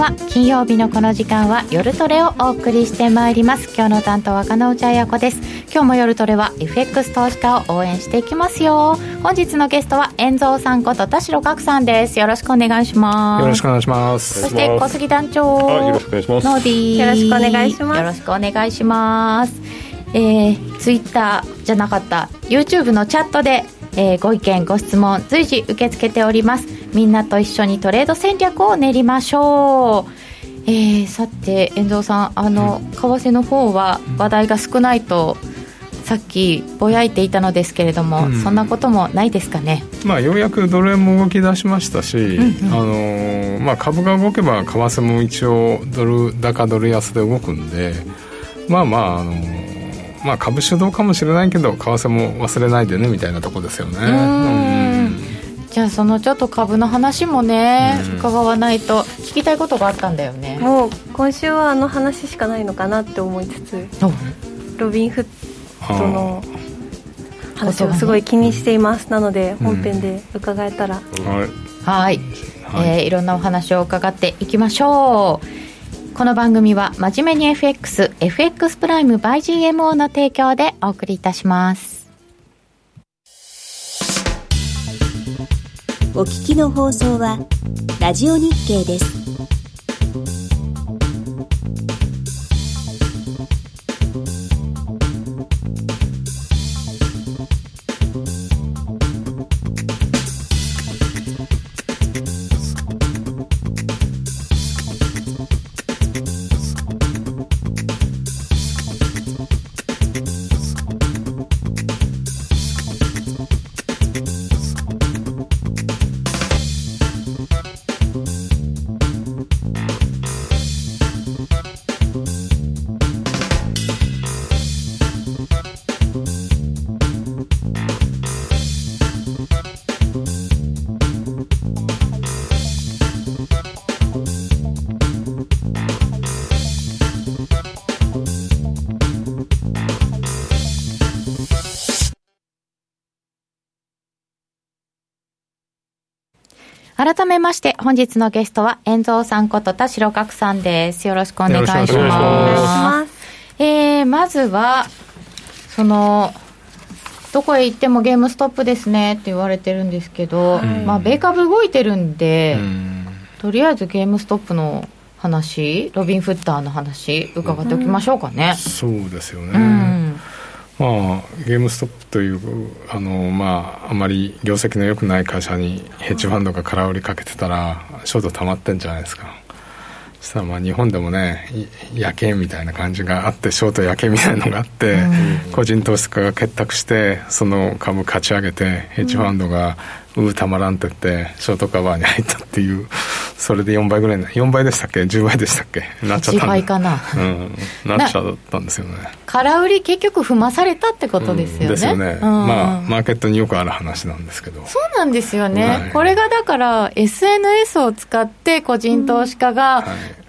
は。金曜日のこの時間は夜トレをお送りしてまいります。今日の担当は金内彩子です。今日も夜トレは FX 投資家を応援していきますよ。本日のゲストは YEN蔵さんこと田代岳さんです。よろしくお願いします。よろしくお願いします。そして小杉団長。よろしくお願いします。ノーディーよろしくお願いします。よろしくお願いします。えー、ツイッターじゃなかった。YouTube のチャットでえー、ご意見ご質問随時受け付けております。みんなと一緒にトレード戦略を練りましょう。えー、さて遠藤さんあの、為替の方は話題が少ないとさっきぼやいていたのですけれども、うん、そんなこともないですかね、まあ、ようやくドル円も動き出しましたし、うんうん、あのまあ、株が動けば為替も一応ドル高ドル安で動くんでまあまああのまあ、株主導かもしれないけど為替も忘れないでねみたいなとこですよね。じゃあそのちょっと株の話もね、伺わないと聞きたいことがあったんだよね。もう今週はあの話しかないのかなって思いつつロビンフットの話をすごい気にしています、なので本編で伺えたら、はい。はい、えー、いろんなお話を伺っていきましょうこの番組は真面目に FX、FX プライム by GMO の提供でお送りいたします。お聞きの放送は、ラジオ日経です。まして、本日のゲストは、遠蔵さんこと田代岳さんです。よろしくお願いします。ますえー、まずは、その、どこへ行ってもゲームストップですねって言われてるんですけど、はい、まあ、米株動いてるんで、んとりあえずゲームストップの話、ロビン・フッターの話、伺っておきましょうかね。そうですよね。うんまあ、ゲームストップというあの、まあ、あまり業績の良くない会社にヘッジファンドが空売りかけてたらショート溜まってんじゃないですか。そしたらまあ日本でもね夜景みたいな感じがあってショート夜景みたいなのがあって、個人投資家が結託してその株勝ち上げてヘッジファンドがううたまらんって言ってショートカバーに入ったっていうそれで4倍ぐらい4倍でしたっけ？10倍でしたっけ？なっちゃった1倍かな、うん、なっちゃったんですよね。空売り結局踏まされたってことですよね、うん、ですよね、うん、まあマーケットによくある話なんですけど。そうなんですよね、はい、これがだから SNS を使って個人投資家が、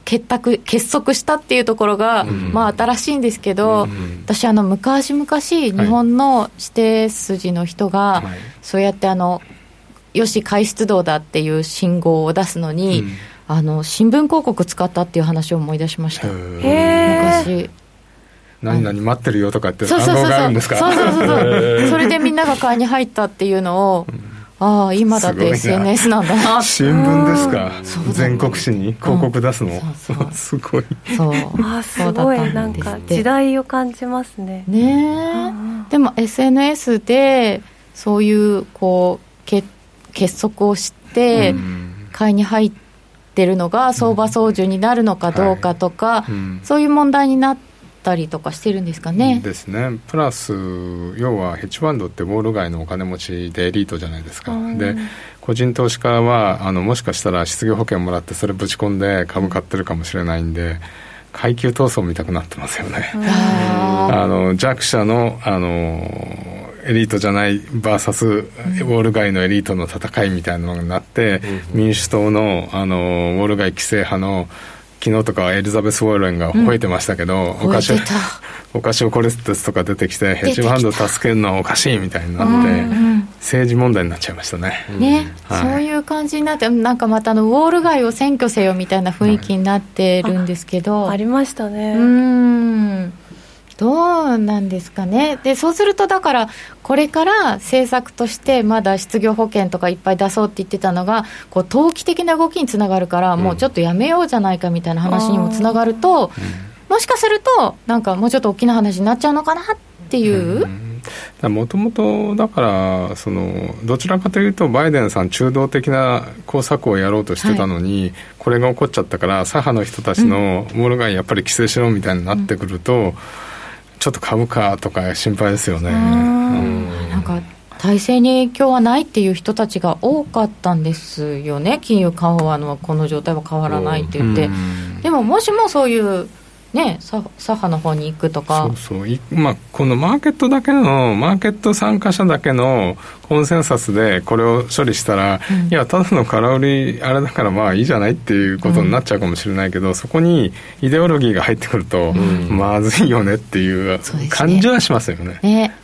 結託結束したっていうところが、うん、まあ新しいんですけど、うん、私あの昔々日本の指定筋の人が、はい、そうやってあのよし開出動だっていう信号を出すのに、うん、あの新聞広告使ったっていう話を思い出しました。昔。何々待ってるよとかってそうそうそうそう。それでみんなが買いに入ったっていうのを、ああ今だって SNS な。んだな。新聞ですか？全国紙に広告出すの、すごい。そう。あすごい。なんか時代を感じますね。ねでも SNS でそういうこう決結束をして買いに入ってるのが相場操縦になるのかどうかとか、そういう問題になったりとかしてるんですかね。ですね。プラス要はヘッジファンドってウォール街のお金持ちでエリートじゃないですか。で個人投資家はあのもしかしたら失業保険もらってそれぶち込んで株買ってるかもしれないんで。階級闘争見たくなってますよね。あの弱者のあのエリートじゃないバーサスウォール街のエリートの戦いみたいなのになって、民主党のあのウォール街規制派の昨日とかエリザベス・ウォーレンが吠えてましたけど、うん、お菓子お菓子をコレステスとか出てきてヘッジファンド助けるのはおかしいみたいになって、うんうん、政治問題になっちゃいましたね。ね、はい、そういう感じになってなんかまたあのウォール街を占拠せよみたいな雰囲気になってるんですけど、ありましたね。うんどうなんですかね、でそうするとだから、これから政策としてまだ失業保険とかいっぱい出そうって言ってたのが、こう投機的な動きにつながるから、もうちょっとやめようじゃないかみたいな話にもつながると、もしかすると、なんかもうちょっと大きな話になっちゃうのかなっていう。もともとだからその、どちらかというと、バイデンさん、中道的な工作をやろうとしてたのに、はい、これが起こっちゃったから、左派の人たちのモール街やっぱり規制しろみたいになってくると、うんちょっと株価とか心配ですよね。なんか体制に影響はないっていう人たちが多かったんですよね、金融緩和のこの状態は変わらないって言って、でももしもそういうね、左派の方に行くとか。そうそう。まあ、このマーケットだけのマーケット参加者だけのコンセンサスでこれを処理したら、うん、いやただの空売りあれだからまあいいじゃないっていうことになっちゃうかもしれないけど、うん、そこにイデオロギーが入ってくると、うん、まずいよねっていう感じはしますよね。ね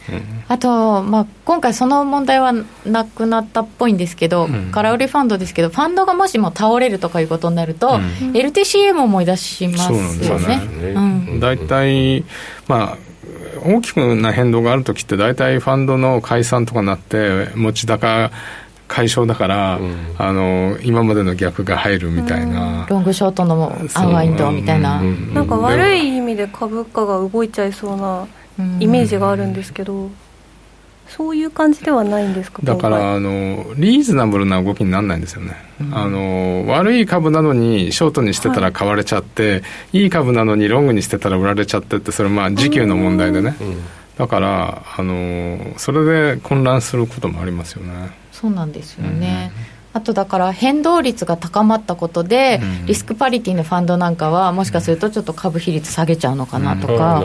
あと、まあ、今回その問題はなくなったっぽいんですけど、空売りファンドですけどファンドがもしも倒れるとかいうことになると、LTCA も思い出しますよね。大体、まあ、大きくな変動があるときって、大体ファンドの解散とかなって、持ち高解消だから、うん、あの今までの逆が入るみたいな、うん、ロングショートのアンワインドみたいな、なんか悪い意味で株価が動いちゃいそうなイメージがあるんですけど。そういう感じではないんですかだからあのリーズナブルな動きにならないんですよね、うん、あの悪い株なのにショートにしてたら買われちゃって、はい、いい株なのにロングにしてたら売られちゃってってそれまあ時給の問題でね、うん、だからあのそれで混乱することもありますよね。そうなんですよね、うんあとだから変動率が高まったことで、リスクパリティのファンドなんかは、もしかするとちょっと株比率下げちゃうのかなとか、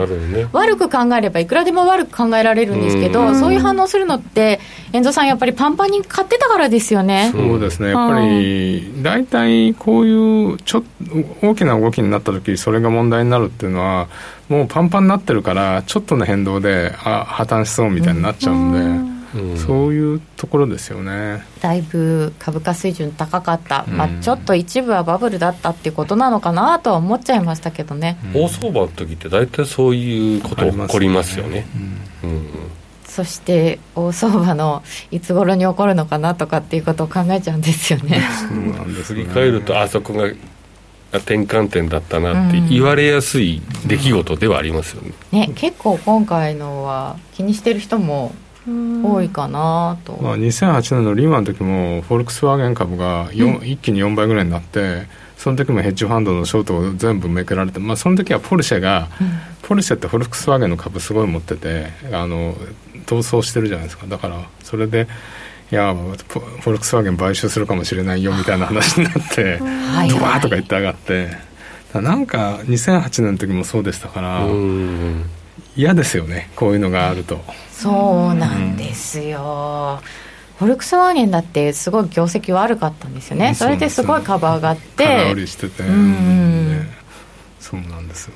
悪く考えれば、いくらでも悪く考えられるんですけど、そういう反応するのって、遠藤さん、やっぱりパンパンに買ってたからですよね。そうですね、やっぱり大体こういうちょ大きな動きになった時それが問題になるっていうのは、もうパンパンになってるから、ちょっとの変動であ破綻しそうみたいになっちゃうん。で。そういうところですよね。だいぶ株価水準高かった、うん、まあ、ちょっと一部はバブルだったっていうことなのかなとは思っちゃいましたけどね、大相場の時って大体そういうこと起こりますよね。そして大相場のいつ頃に起こるのかなとかっていうことを考えちゃうんですよね。振り返るとあそこが転換点だったなって言われやすい出来事ではありますよね。ね結構今回のは気にしてる人も多いかなと、まあ、2008年のリーマンの時もフォルクスワーゲン株が、うん、一気に4倍ぐらいになってその時もヘッジファンドのショートを全部めくられて、まあ、その時はポルシェが、うん、ポルシェってフォルクスワーゲンの株すごい持っててあの逃走してるじゃないですか。だからそれでいやフォルクスワーゲン買収するかもしれないよみたいな話になって ドワーとか言って上がって。なんか2008年の時もそうでしたから嫌ですよねこういうのがあると。そうなんですよ、フォルクスワーゲンだってすごい業績悪かったんですよね、それですごい株上がって、空売りしてて、うん、そうなんですよ。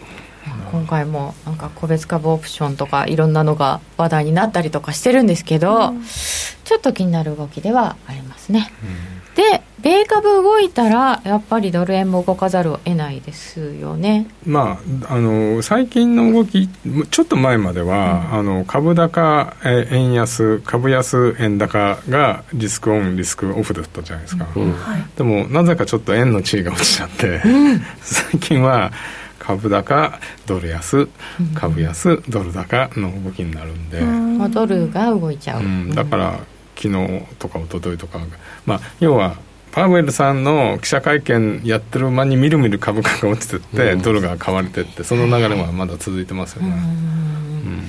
今回もなんか個別株オプションとかいろんなのが話題になったりとかしてるんですけど、うん、ちょっと気になる動きではありますね。うんで米株動いたらやっぱりドル円も動かざるを得ないですよね、まあ、あの最近の動きちょっと前までは、うん、あの株高円安株安円高がリスクオンリスクオフだったじゃないですか、うん。でもなぜかちょっと円の地位が落ちちゃって、うん、最近は株高ドル安株安ドル高の動きになるんで、うん、ドルが動いちゃう、だから昨日とか一昨日とか、まあ、要はパウエルさんの記者会見やってる間にみるみる株価が落ちてって、ドルが買われてってその流れはまだ続いてますよね。うん、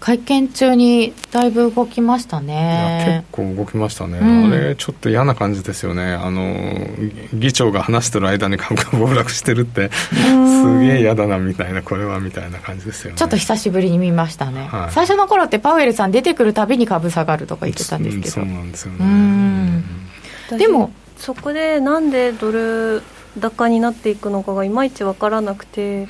会見中にだいぶ動きましたね。結構動きましたね、うん、あれちょっと嫌な感じですよね。あの議長が話してる間に 株価暴落してるってすげえ嫌だなみたいなこれはみたいな感じですよね。ちょっと久しぶりに見ましたね、はい、最初の頃ってパウエルさん出てくるたびに株下がるとか言ってたんですけど。そうなんですよね。でもそこでなんでドル高になっていくのかがいまいち分からなくて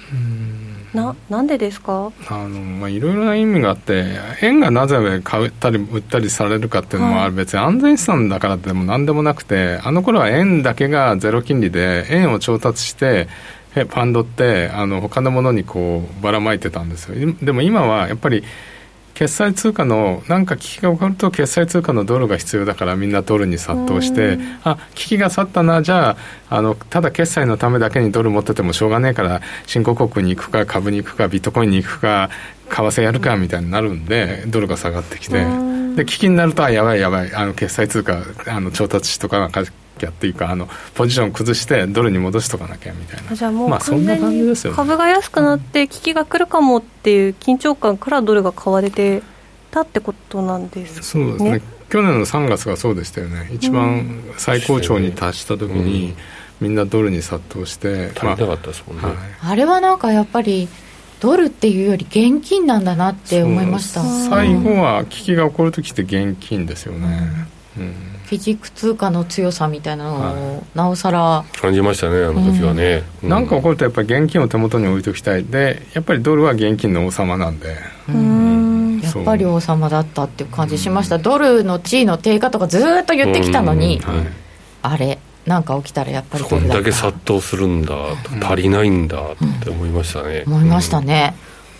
ななんでですか？あの、まあ、いろいろな意味があって円がなぜ買ったり売ったりされるかっていうのは、はい、別に安全資産だからでも何でもなくてあの頃は円だけがゼロ金利で円を調達してファンドってあの他のものにこうばらまいてたんですよ。でも今はやっぱり決済通貨のなんか危機が起こると決済通貨のドルが必要だからみんなドルに殺到してあ危機が去ったな。じゃああのただ決済のためだけにドル持っててもしょうがねえから新興国に行くか株に行くかビットコインに行くか為替やるかみたいになるんでドルが下がってきて。で危機になるとあやばいやばいあの決済通貨あの調達とかがきゃっていうかあのポジション崩してドルに戻しとかなきゃみたいな。じゃあもうまあそんな感じですよ、ね、株が安くなって危機が来るかもっていう緊張感からドルが買われてたってことなんですね。そうですね。去年の3月がそうでしたよね。一番最高潮に達した時に、うん、みんなドルに殺到して足りなかったですもんね、まあ、あれはなんかやっぱりドルっていうより現金なんだなって思いました。最後は危機が起こる時って現金ですよね、うん、うん基軸通貨の強さみたいなのを、なおさら感じましたねあの時はね、うん、なんか起こるとやっぱり現金を手元に置いておきたい。でやっぱりドルは現金の王様なんで。うん。やっぱり王様だったっていう感じしました、ドルの地位の低下とかずっと言ってきたのに、はい、あれなんか起きたらやっぱりこんだけ殺到するんだ、足りないんだって思いましたね、思いましたね、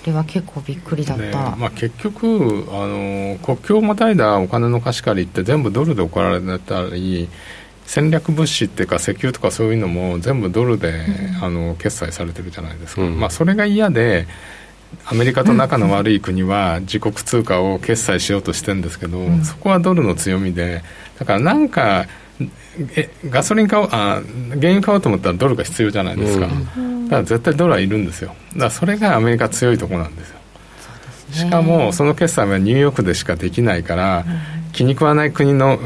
れは結構びっくりだった、まあ、結局あの国境をまたいだお金の貸し借りって全部ドルで行われたり戦略物資っていうか石油とかそういうのも全部ドルで、うん、あの決済されてるじゃないですか、うん、まあ、それが嫌でアメリカと仲の悪い国は自国通貨を決済しようとしてるんですけど、うん、そこはドルの強みでだからなんかえガソリン買おうあ原油買おうと思ったらドルが必要じゃないですか、うん、だから絶対ドルはいるんですよ。だからそれがアメリカ強いところなんですよ。しかもその決済はニューヨークでしかできないから、うん、気に食わない国の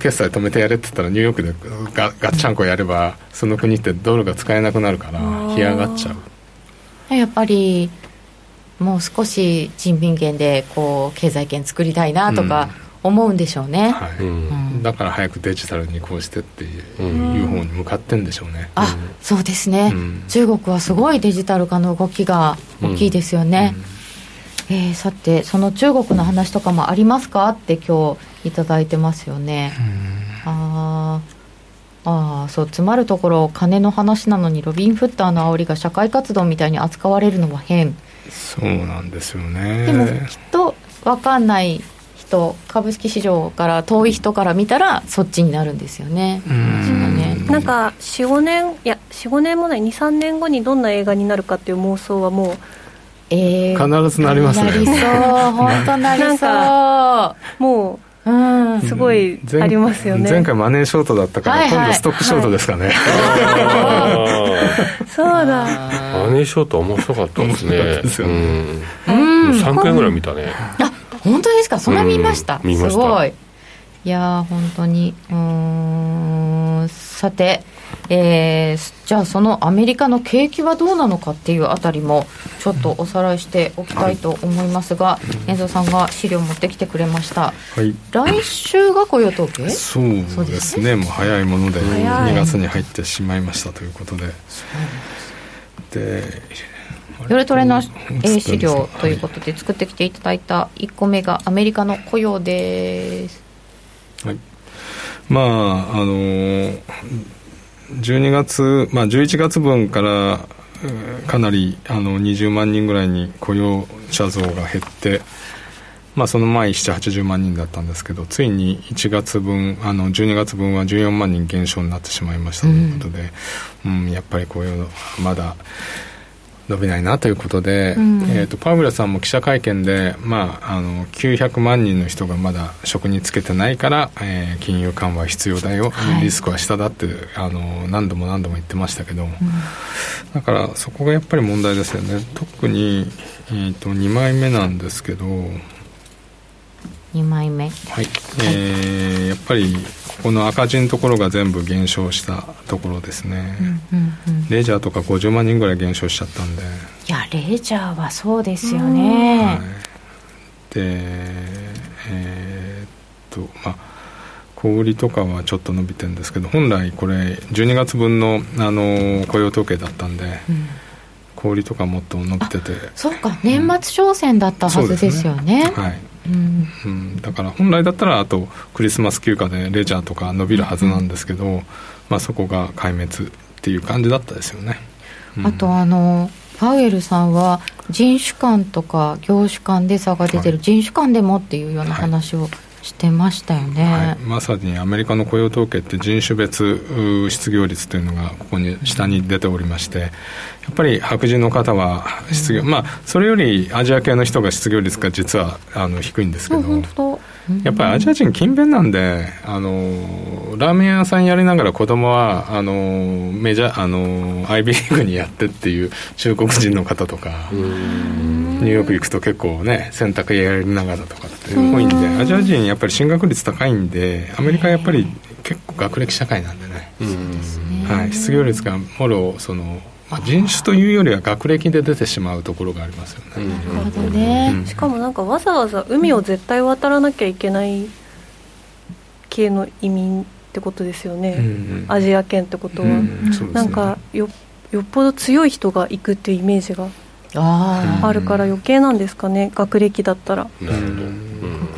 決済止めてやれって言ったらニューヨークでガガッチャンコやればその国ってドルが使えなくなるから干上がっちゃう。やっぱりもう少し人民元でこう経済圏作りたいなとか、うん思うんでしょうね、はい、うん、だから早くデジタルに移行してっていう方に向かってんでしょうね、あそうですね、中国はすごいデジタル化の動きが大きいですよね、えー、さてその中国の話とかもありますかって今日頂いてますよね、ああそう詰まるところ金の話なのにロビン・フッターの煽りが社会活動みたいに扱われるのは変。そうなんですよね。でもきっと分かんない人株式市場から遠い人から見たらそっちになるんですよね。なんか45年いや45年もない23年後にどんな映画になるかっていう妄想はもうえー、必ずなりますね。なりそう。本当なりそう。もううん、すごいありますよね。前回マネーショートだったから、今度ストックショートですかね、そうだ。マネーショート面白かったですね。ですよね、うん、3回ぐらい見たね。あ本当ですか？そんな見ました、うん、すごい。いや本当に。うん。さて、えー、じゃあそのアメリカの景気はどうなのかっていうあたりもちょっとおさらいしておきたいと思いますが、遠藤さんが資料を持ってきてくれました、はい、来週が雇用統計？そうですね、ね、もう早いもので2月に入ってしまいましたということで。で夜トレの、え資料ということで作ってきていただいた1個目がアメリカの雇用です。はい。まああの12月、まあ、11月分からかなりあの20万人ぐらいに雇用者増が減って、まあ、その前780万人だったんですけどついに1月分あの12月分は14万人減少になってしまいましたということで、うん、うん、やっぱり雇用まだ伸びないなということで、うん、えーと、パウエルさんも記者会見で、まあ、あの900万人の人がまだ職に就けてないから、えー、金融緩和必要だよ、はい、リスクは下だってあの何度も何度も言ってましたけど、うん、だからそこがやっぱり問題ですよね。特に、えーと、2枚目なんですけど2枚目。はい、えー、やっぱりこの赤字のところが全部減少したところですね、うんうんうん、レジャーとか50万人ぐらい減少しちゃったんで。いやレジャーはそうですよね、はい、でえー、っとまあ小売りとかはちょっと伸びてるんですけど本来これ12月分のあの雇用統計だったんで、うん小売とかもっと伸びてて。そうか年末商戦だったはずですよね。ね、はい。うん、うん、だから本来だったらあとクリスマス休暇でレジャーとか伸びるはずなんですけど、うん、まあ、そこが壊滅っていう感じだったですよね、うん、あとあのパウエルさんは人種間とか業種間で差が出てる、はい、人種間でもっていうような話を、はいしてましたよね、はい、まさにアメリカの雇用統計って人種別失業率というのがここに下に出ておりましてやっぱり白人の方は失業、うん、まあそれよりアジア系の人が失業率が実はあの低いんですけど、やっぱりアジア人勤勉なんであのラーメン屋さんやりながら子供はあのメジャーあの IB リーグにやってっていう中国人の方とかニューヨーク行くと結構ね洗濯屋やりながらとかって多いんでアジア人やっぱり進学率高いんでアメリカやっぱり結構学歴社会なんでね、はい、失業率がもろそのまあ、人種というよりは学歴で出てしまうところがありますよね。なるほどね、うん、しかもなんかわざわざ海を絶対渡らなきゃいけない系の移民ってことですよね、うんうん、アジア圏ってことは、うんうん、なんかよよっぽど強い人が行くっていうイメージがあるから余計なんですかね。学歴だったら。なるほど。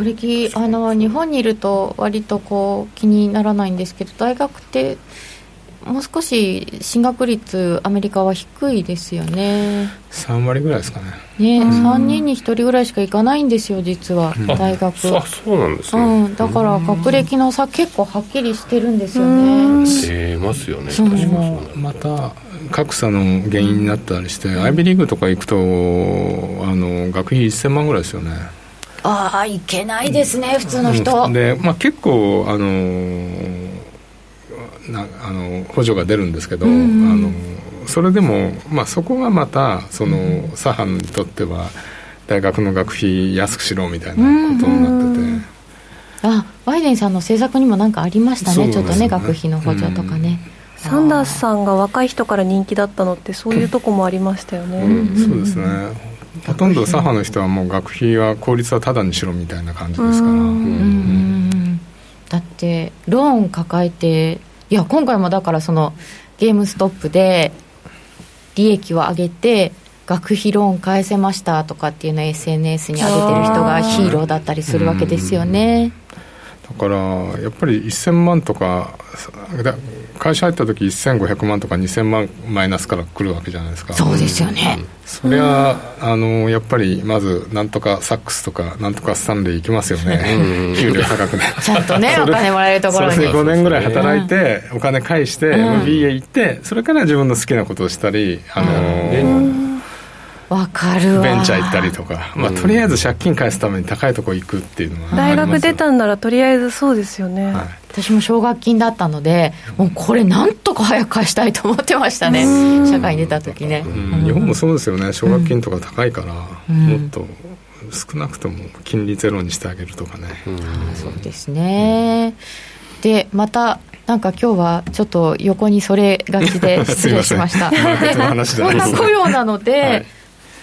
学歴あの日本にいると割とこう気にならないんですけど大学ってもう少し進学率、アメリカは低いですよね。3割ぐらいですかね。ね、3人に1人ぐらいしか行かないんですよ、実は、大学。あそうなんですね、うん、だから学歴の差、結構はっきりしてるんですよね。出ますよね、確かにまた格差の原因になったりして、アイビーリーグとか行くと、あの学費1000万ぐらいですよね。ああ、いけないですね、普通の人。で、まあ、結構、あのなあの補助が出るんですけど、うん、あのそれでも、まあ、そこがまたその左派にとっては大学の学費安くしろみたいなことになってて。うんあバイデンさんの政策にも何かありましたね、ちょっとね、学費の補助とかね。サンダースさんが若い人から人気だったのって、そういうとこもありましたよね。そうですね。ほとんど左派の人はもう学費は公立はただにしろみたいな感じですから、だってローン抱えていや今回もだからそのゲームストップで利益を上げて学費ローン返せましたとかっていうのを SNS に上げてる人がヒーローだったりするわけですよね。だからやっぱり1000万とか会社入った時1500万とか2000万マイナスから来るわけじゃないですか。そうですよね、それはあのやっぱりまずなんとかサックスとかなんとかスタンレー行きますよね。給料高くね。ちゃんとねお金もらえるところに。それで5年ぐらい働いてお金返して MBA 行ってそれから自分の好きなことをしたりあのわかるわ。ベンチャー行ったりとか、まあ、とりあえず借金返すために高いとこ行くっていうのは大学出たんならとりあえずそうですよね、はい、私も奨学金だったのでもうこれなんとか早く返したいと思ってましたね。社会に出た時ね、日本もそうですよね。奨学金とか高いから、うん、もっと少なくとも金利ゼロにしてあげるとかね、うん、そうですね、でまたなんか今日はちょっと横にそれがちで 失礼しました。こんな雇用なので、はい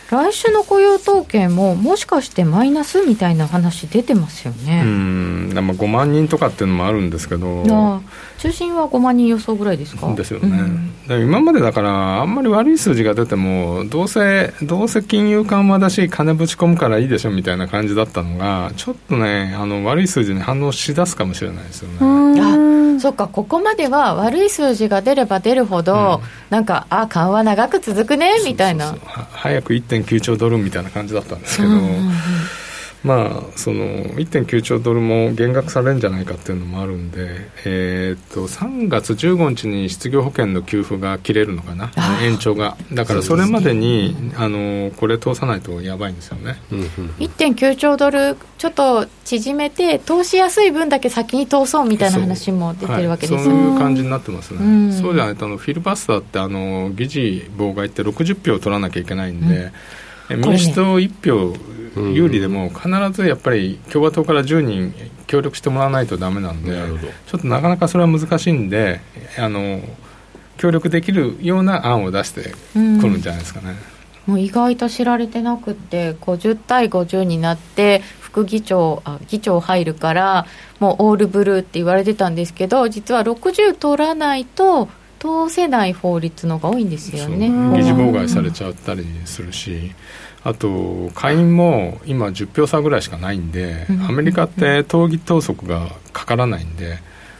来週の雇用統計も、もしかしてマイナスみたいな話出てますよね。うん、まあ5万人とかっていうのもあるんですけど、中心は5万人予想ぐらいですか？ですよね、うん、今までだから、あんまり悪い数字が出ても、どうせ、どうせ金融緩和だし、金ぶち込むからいいでしょみたいな感じだったのが、ちょっとね、あの悪い数字に反応しだすかもしれないですよね。そっかここまでは悪い数字が出れば出るほど、うん、なんかあ緩和長く続くねみたいな。早く1.9兆ドルみたいな感じだったんですけど、うんうんうんまあ、その1.9兆ドルも減額されるんじゃないかっていうのもあるんで、えー、っと3月15日に失業保険の給付が切れるのかな、延長が、だからそれまでに、ね、あのこれ通さないとやばいんですよね、1.9兆ドル、ちょっと縮めて、通しやすい分だけ先に通そうみたいな話も出てるわけですよ、ね、そういう感じになってますね、うん、そうじゃないとあのフィルバスターってあの議事妨害って60票取らなきゃいけないんで。うん、民主党1票有利でも必ずやっぱり共和党から10人協力してもらわないとだめなんで、ちょっとなかなかそれは難しいんで、あの協力できるような案を出してくるんじゃないですかね。もう意外と知られてなくて50対50になって副議長あ議長入るからもうオールブルーって言われてたんですけど実は60取らないと通せない法律のが多いんですよね。議事妨害されちゃったりするしあと下院も今10票差ぐらいしかないんでアメリカって党議党則がかからないんで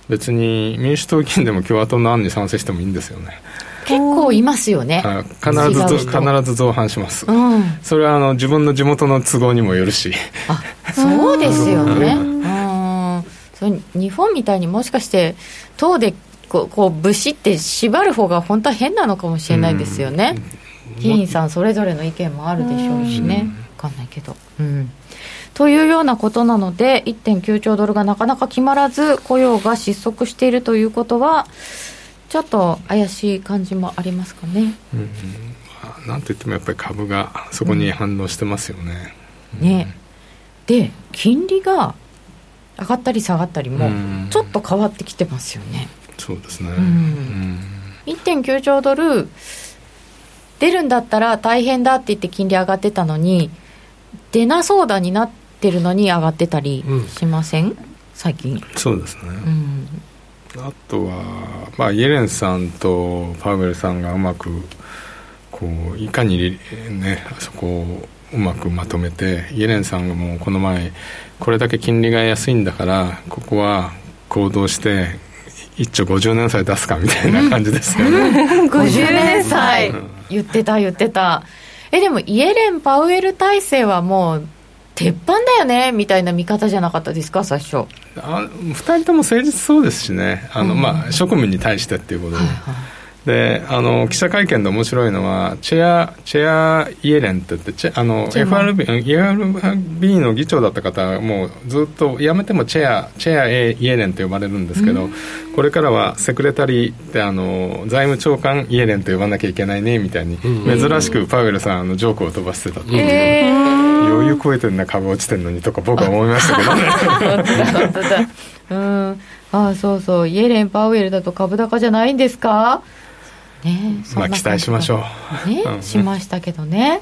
別に民主党議員でも共和党の案に賛成してもいいんですよね。結構いますよね。必ず必ず造反します、うん、それはあの自分の地元の都合にもよるし。あそうですよね、うん。そ日本みたいにもしかして党でこうこう武士って縛る方が本当は変なのかもしれないですよね、うん、議員さんそれぞれの意見もあるでしょうしね、分かんないけど。うん。というようなことなので1.9兆ドルがなかなか決まらず雇用が失速しているということはちょっと怪しい感じもありますかね。うん、なんといってもやっぱり株がそこに反応してますよね。うん、ね。で金利が上がったり下がったりもちょっと変わってきてますよね。そうですね、うん、1.9兆ドル出るんだったら大変だって言って金利上がってたのに出なそうだになってるのに上がってたりしません、最近。そうですね、うん。あとは、まあ、イエレンさんとパウエルさんがうまくこういかに、ね、そこをうまくまとめてイエレンさんがもうこの前これだけ金利が安いんだからここは行動して一丁50年債出すかみたいな感じですよね。50年債言ってた言ってた。えでもイエレン・パウエル体制はもう鉄板だよねみたいな見方じゃなかったですか最初。あ2人とも誠実そうですしね。あの、うん、まあ、職務に対してっていうことで、はいはいであの記者会見で面白いのはチェアチェアイエレンって言ってチェあの FRB, FRB の議長だった方はもうずっと辞めてもチェアチェアイエレンと呼ばれるんですけど、うん、これからはセクレタリーってあの財務長官イエレンと呼ばなきゃいけないねみたいに、珍しくパウエルさんあのジョークを飛ばしてたっていう、えー、余裕超えてるな株落ちてるのにとか僕は思いましたけどね。本当だうん。あそうそう。イエレンパウエルだと株高じゃないんですか？ね。まあ期待しましょう。ね、うん、しましたけどね。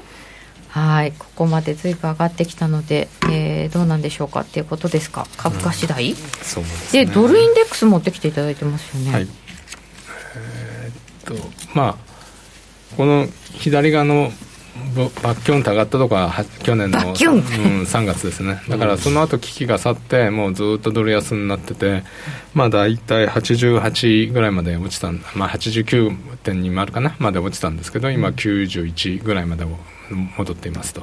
はい。ここまでずいぶん上がってきたので、えー、どうなんでしょうかっていうことですか？株価次第、うん、そうですね、でドルインデックス持ってきていただいてますよね。はい。えー、っとまあこの左側のバッキョンと上がったとか去年の、うん、3月ですね。だからその後危機が去ってもうずっとドル安になっててまあ大体88ぐらいまで落ちたんまあ89.2もあるかな？まで落ちたんですけど今91ぐらいまで戻っていますと、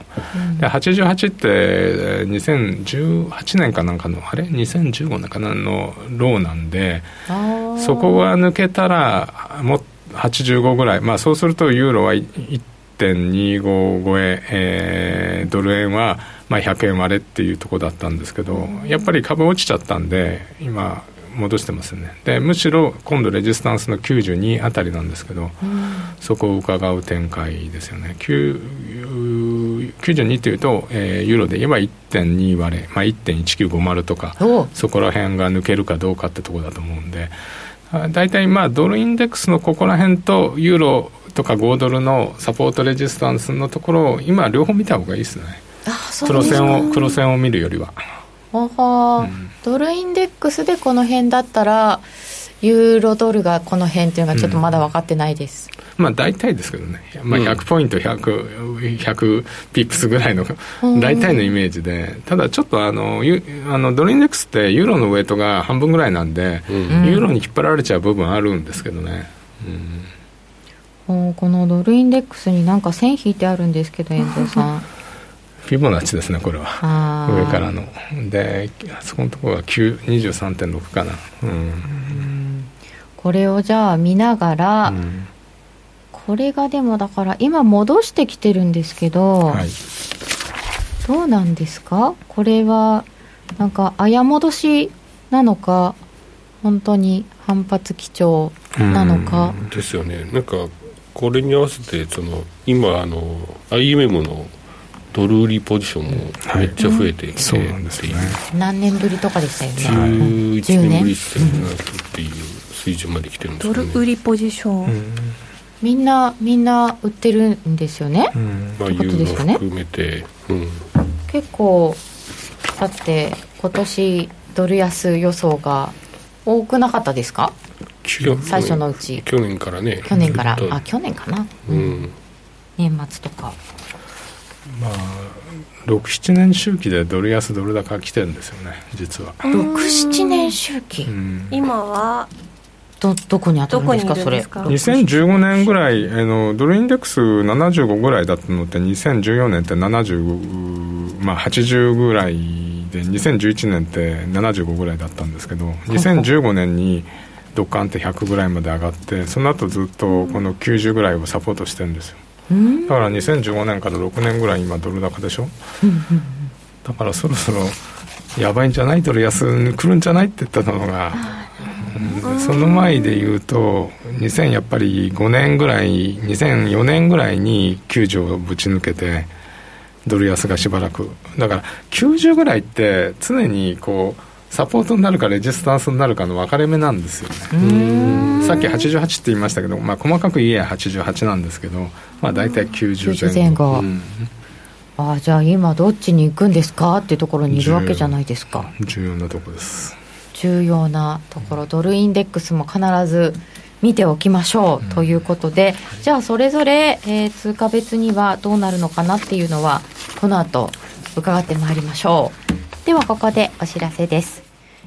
で88って2018年かなんかのあれ？2015年かなのローなんでそこが抜けたらも85ぐらい。まあそうするとユーロは1 1.25超ええー、ドル円は、まあ、100円割れっていうところだったんですけど、やっぱり株落ちちゃったんで、今、戻してますね。でむしろ今度レジスタンスの92あたりなんですけど、そこを伺う展開ですよね。92というと、えー、ユーロで言えば1.2割れ、まあ、1.1950とかそこら辺が抜けるかどうかってところだと思うんで大体まあドルインデックスのここら辺とユーロとか5ドルのサポートレジスタンスのところを今両方見た方がいいですね黒線を黒線を見るよりは。ほほ、うん、ドルインデックスでこの辺だったらユーロドルがこの辺っていうのがちょっとまだ分かってないです、うん、まあ大体ですけどね、まあ、100ポイント 100, 100ピップスぐらいの大体のイメージで。ただちょっとあのあのドルインデックスってユーロのウェイトが半分ぐらいなんで、うん、ユーロに引っ張られちゃう部分あるんですけどね、うんこのドルインデックスになんか線引いてあるんですけど遠藤さん。フィボナッチですねこれは。上からの。でそこのところが23.6かな、うん、これをじゃあ見ながら、うん、これがでもだから今戻してきてるんですけど、はい、どうなんですか？これはなんかあや戻しなのか本当に反発基調なのか。ですよね。なんかこれに合わせてその今あの IMM のドル売りポジションもめっちゃ増えていて、そうなんですね。何年ぶりとかでしたよね。11年ぶりっていう水準まで来てるんですよね。ドル売りポジション、みんなみんな売ってるんですよね、うん、まあ、いうの含めて、うん、結構だって今年ドル安予想が多くなかったですか？最初のうち。去年からね。去年から。あ去年かな、うん、年末とか。まあ67年周期でドル安ドル高来てるんですよね実は。67年周期、うん、今は？どどこに当たるんですか？それ2015年ぐらいあのドルインデックス75ぐらいだったのって2014年って70まあ80ぐらいで2011年って75ぐらいだったんですけど2015年にドッカンって100ぐらいまで上がってその後ずっとこの90ぐらいをサポートしてるんですよ。だから2015年から6年ぐらい今ドル高でしょ。だからそろそろやばいんじゃないドル安に来るんじゃないって言ったのが、うん、その前で言うと2000やっぱり5年ぐらい2004年ぐらいに90をぶち抜けてドル安がしばらく。だから90ぐらいって常にこうサポートになるかレジスタンスになるかの分かれ目なんですよね。さっき88って言いましたけど、まあ、細かく言えば88なんですけど、まあ、大体90前後。前後。あじゃあ今どっちに行くんですかっていうところにいるわけじゃないですか。重要なところです。重要なところドルインデックスも必ず見ておきましょうということで、うん、じゃあそれぞれ、えー、通貨別にはどうなるのかなっていうのはこの後伺ってまいりましょうではここでお知らせです。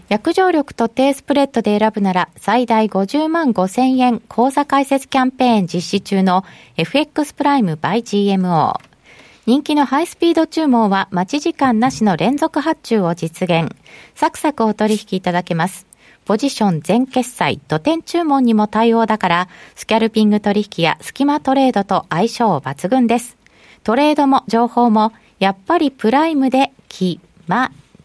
約定力と低スプレッドで選ぶなら最大50万5千円口座開設キャンペーン実施中の FX プライム by GMO 人気のハイスピード注文は待ち時間なしの連続発注を実現。サクサクお取引いただけます。ポジション全決済、土点注文にも対応だから、スキャルピング取引やスキマトレードと相性抜群です。トレードも情報も、やっぱりプライムで決ま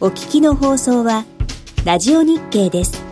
お聞きの放送は、ラジオ日経です。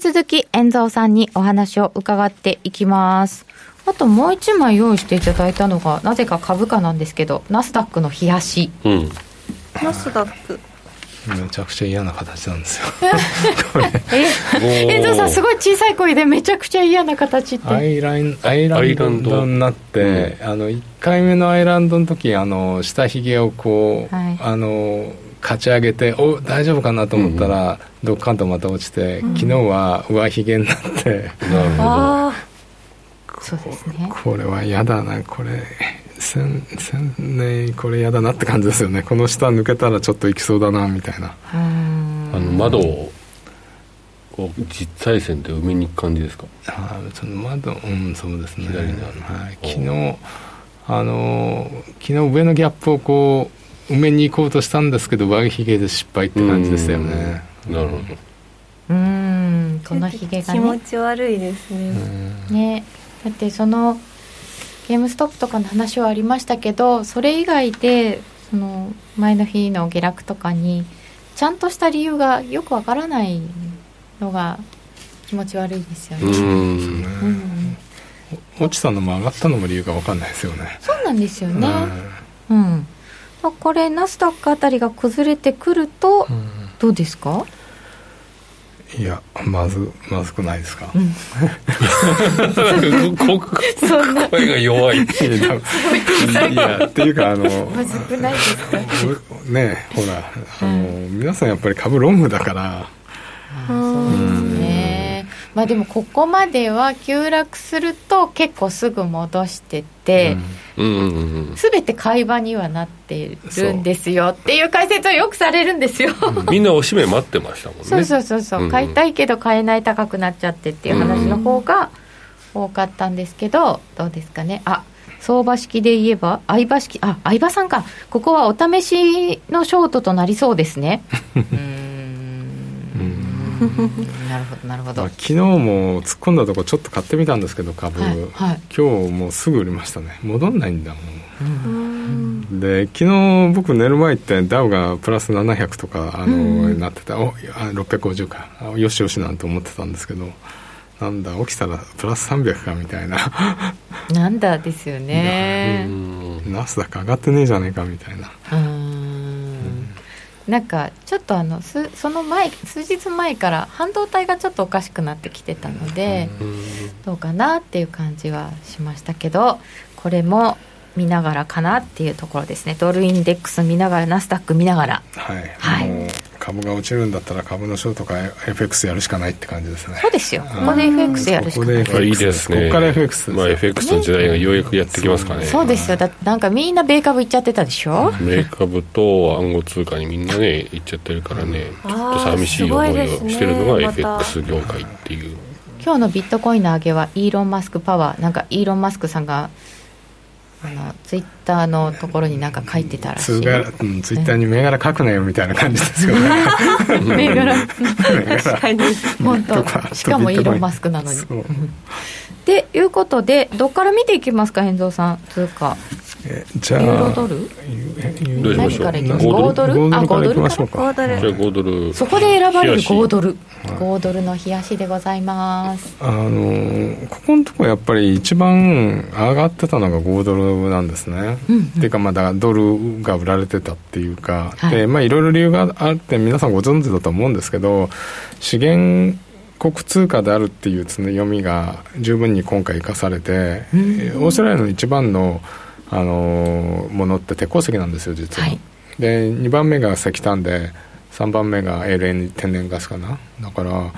続き、遠蔵さんにお話を伺っていきます。あともう一枚用意していただいたのが、なぜか株価なんですけど、ナスダックの冷やし。うん、ナスダック。めちゃくちゃ嫌な形なんですよ。え遠藤さんすごい小さい声でめちゃくちゃ嫌な形って。アイランアイランドになって、うん、あの1回目のアイランドの時あの下ひげをこう、はい、あのかち上げてお大丈夫かなと思ったら、うん、ドッカンとまた落ちて、うん、昨日は上ひげになって、なるほど。そうですね。これは嫌だなこれ。千千年これ嫌だなって感じですよね。この下抜けたらちょっといきそうだなみたいな。あの窓をこう実体線で埋めに行く感じですか？あその窓うんそうですね。左にある、はい、昨日あの昨日上のギャップをこう埋めに行こうとしたんですけど上ひげで失敗って感じでしたよね。なるほど。うんこのひげが、ね、気持ち悪いですねねだってそのゲームストップとかの話はありましたけどそれ以外でその前の日の下落とかにちゃんとした理由がよくわからないのが気持ち悪いですよね。うん、落ちたのも上がったのも理由が分かんないですよね。そうなんですよね。うん、うんこれナスダックあたりが崩れてくると、どうですか、いやまずまずくないですか、うん、声が弱い。い。やっていうかあのまずくないですか？ねほらあの、うん、皆さんやっぱり株ロングだから。そうですね、まあでもここまでは急落すると結構すぐ戻してて、すべて買い場にはなってるんですよっていう解説をよくされるんですよ。みんなおしめ待ってましたもんね。そうそうそうそう、買いたいけど買えない高くなっちゃってっていう話の方が多かったんですけどどうですかね。あ相場式で言えば相場式あ相場さんか。ここはお試しのショートとなりそうですね。うん なるほどなるほど、昨日も突っ込んだとこちょっと買ってみたんですけど株、はいはい、今日もうすぐ売りましたね。戻んないんだもん、うん、で昨日僕寝る前ってダウがプラス700とかあの、うん、なってた。お650か。よしよしなんて思ってたんですけどなんだ起きたらプラス300かみたいな。なんだですよね。ナスダック上がってねえじゃねえかみたいななんかちょっとあのすその前数日前から半導体がちょっとおかしくなってきてたのでどうかなっていう感じはしましたけどこれも見ながらかなっていうところですね。ドルインデックス見ながらナスダック見ながら。はい、はい株が落ちるんだったら株のショートか FX やるしかないって感じですね。そうですよ。ここで FX やるしかない。ここで FX いいですね。ここから FX まあ FX の時代がようやくやってきますかね。そうですよ。だなんかみんな米株いっちゃってたでしょ？米株と暗号通貨にみんなねいっちゃってるからねちょっと寂しい思いをしてるのが FX 業界っていう。今日のビットコインの上げはイーロン・マスクパワー。なんかイーロン・マスクさんがあのツイッターのところになんか書いてたらしい、うん、ツイッターに銘柄書くなよみたいな感じですよね。銘柄。確かに。本当。しかもイーロン・マスクなのに。っていうことでどっから見ていきますか変蔵さん通貨えじゃあユーロドル？どうしましょう？5ドル？あ5ドルか5ドル。じゃあ5ドル。そこで選ばれる5ドル。5ドルの冷やしでございます。あのここのところやっぱり一番上がってたのが5ドルなんですね、うんうん、っていうかまだドルが売られてたっていうか、はい、でまあいろいろ理由があって皆さんご存知だと思うんですけど資源国通貨であるっていう読みが十分に今回生かされて、うん、オーストラリアの一番のあのものって鉄鉱石なんですよ実は、はい、で2番目が石炭で3番目が LN 天然ガスかな。だから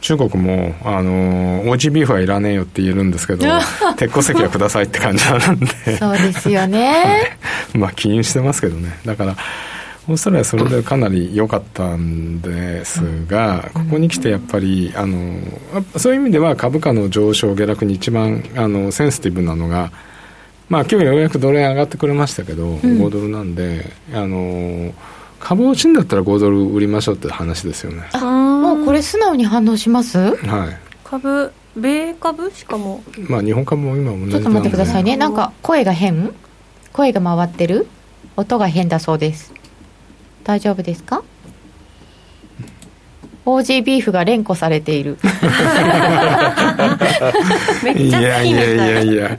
中国もあの OG ビーフはいらねえよって言えるんですけど 鉄鉱石はくださいって感じなんで。そうですよね。まあ起因してますけどね。だからオーストラリアそれでかなり良かったんですが、ここに来てやっぱりあのそういう意味では株価の上昇下落に一番あのセンシティブなのがまあ今日ようやくドル円上がってくれましたけど、うん、5ドルなんで、あの株落ちんだったら5ドル売りましょうって話ですよね。もうこれ素直に反応します？はい。株？米株？しかも。まあ日本株も今同じちょっと待ってくださいね。なんか声が変？声が回ってる？音が変だそうです。大丈夫ですか？OG ビーフが連呼されている。めっちゃ好きいやいやいやいや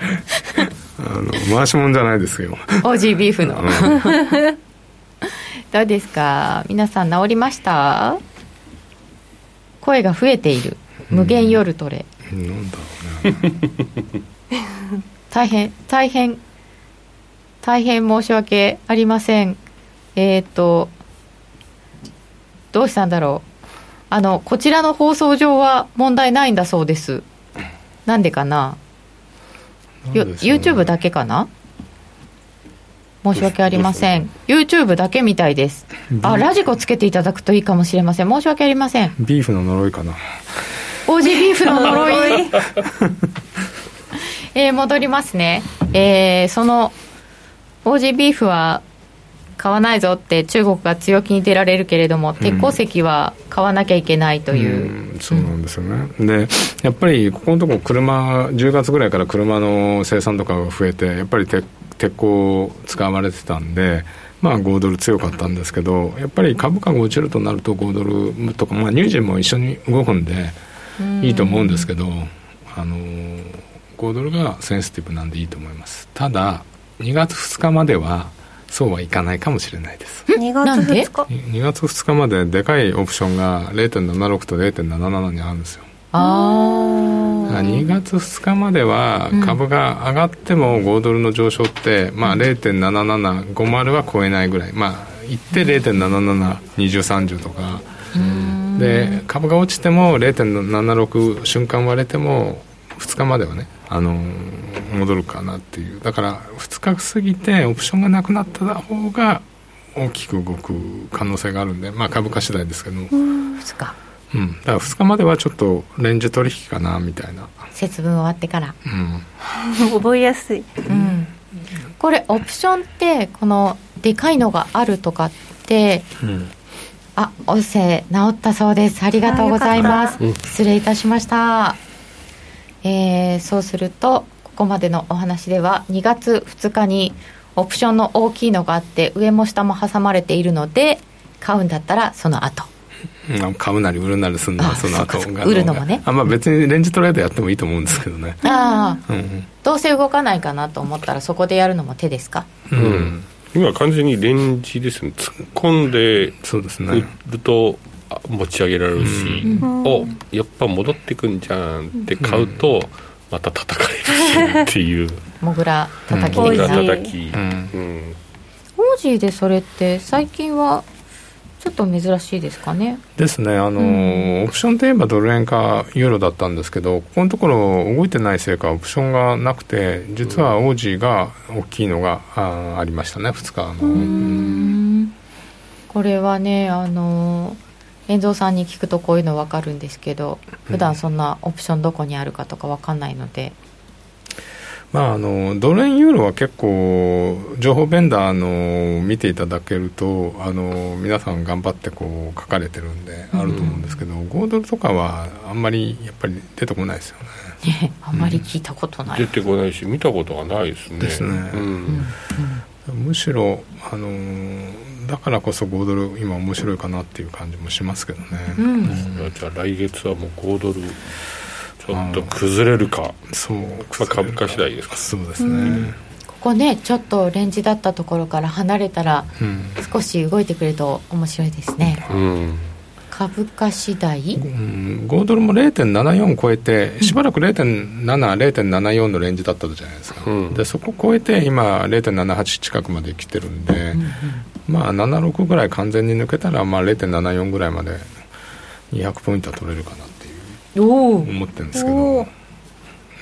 あの回し物じゃないですよ。OG ビーフの、どうですか？皆さん治りました？声が増えている。無限夜トレ、うん、なんだろうね。大変大変大変申し訳ありません。えっ、ー、とどうしたんだろう。あのこちらの放送上は問題ないんだそうです。なんでかな？よ YouTube だけかな？申し訳ありません。YouTube だけみたいです。あラジコつけていただくといいかもしれません。申し訳ありません。ビーフの呪いかな。OG ビーフの呪い。えー、戻りますね。えー、その OG ビーフは買わないぞって中国が強気に出られるけれども、鉄鉱石は買わなきゃいけないという、うん、そうなんですよね、でやっぱりここのところ車10月ぐらいから車の生産とかが増えてやっぱり鉄鉄鋼使われてたんでまあ5ドル強かったんですけどやっぱり株価が落ちるとなると5ドルとか、まあ、ニュージーも一緒に動くんでいいと思うんですけど、あの5ドルがセンシティブなんでいいと思います。ただ2月2日まではそうはいかないかもしれないです。2月2日。2月2日まででかいオプションが0.76と0.77にあるんですよ。ああ2月2日までは株が上がっても5ドルの上昇って、まあ、0.7750は超えないぐらい。まあ行って0.772030とか。で株が落ちても0.76瞬間割れても2日まではね、あのー、戻るかなっていう。だから2日過ぎてオプションがなくなった方が大きく動く可能性があるんで、まあ、株価次第ですけど。も2日。うん、だから2日まではちょっとレンジ取引かなみたいな。節分終わってから、うん、覚えやすい、うん、これオプションってこのでかいのがあるとかって、うん、あ音声治ったそうです。ありがとうございます。失礼いたしましたえー、そうするとここまでのお話では2月2日にオプションの大きいのがあって上も下も挟まれているので買うんだったらその後。買うなり売るなりするのはその後売るのもね。あ、まあ、別にレンジトレードやってもいいと思うんですけどね。ああ、うん、どうせ動かないかなと思ったらそこでやるのも手ですか？うん、うん、今完全にレンジですね。突っ込んでそうですね。売ると持ち上げられるし、うん、おやっぱ戻ってくんじゃんって買うと、また叩かれるしっていう。モグラ叩き。的な、うん、叩き、うん、オージーでそれって最近はちょっと珍しいですかね？ですね、あの、うん、オプションといえばドル円かユーロだったんですけど、ここのところ動いてないせいか、オプションがなくて、実はオージーが大きいのがあありましたね、2日の。これはね、あの遠蔵さんに聞くとこういうの分かるんですけど普段そんなオプションどこにあるかとか分かんないので、まあ、あのドル円ユーロは結構情報ベンダーの見ていただけるとあの皆さん頑張ってこう書かれてるんであると思うんですけど、うん、5ドルとかはあんまりやっぱり出てこないですよね。あんまり聞いたことない、うん、出てこないし見たことがないですね。ですね、うん、むしろあのだからこそ5ドル今面白いかなっていう感じもしますけどね、うん、じゃあ来月はもう5ドルちょっと崩れるか、そう、まあ、株価次第ですか。そうですね、ここねちょっとレンジだったところから離れたら、少し動いてくれると面白いですね、うん、株価次第、うん、5ドルも0.74超えてしばらく0.7、0.74のレンジだったじゃないですか、うん、でそこ超えて今0.78近くまで来てるんで、うんうん、まあ76ぐらい完全に抜けたら、まあ、0.74ぐらいまで200ポイントは取れるかな思ってるんですけど。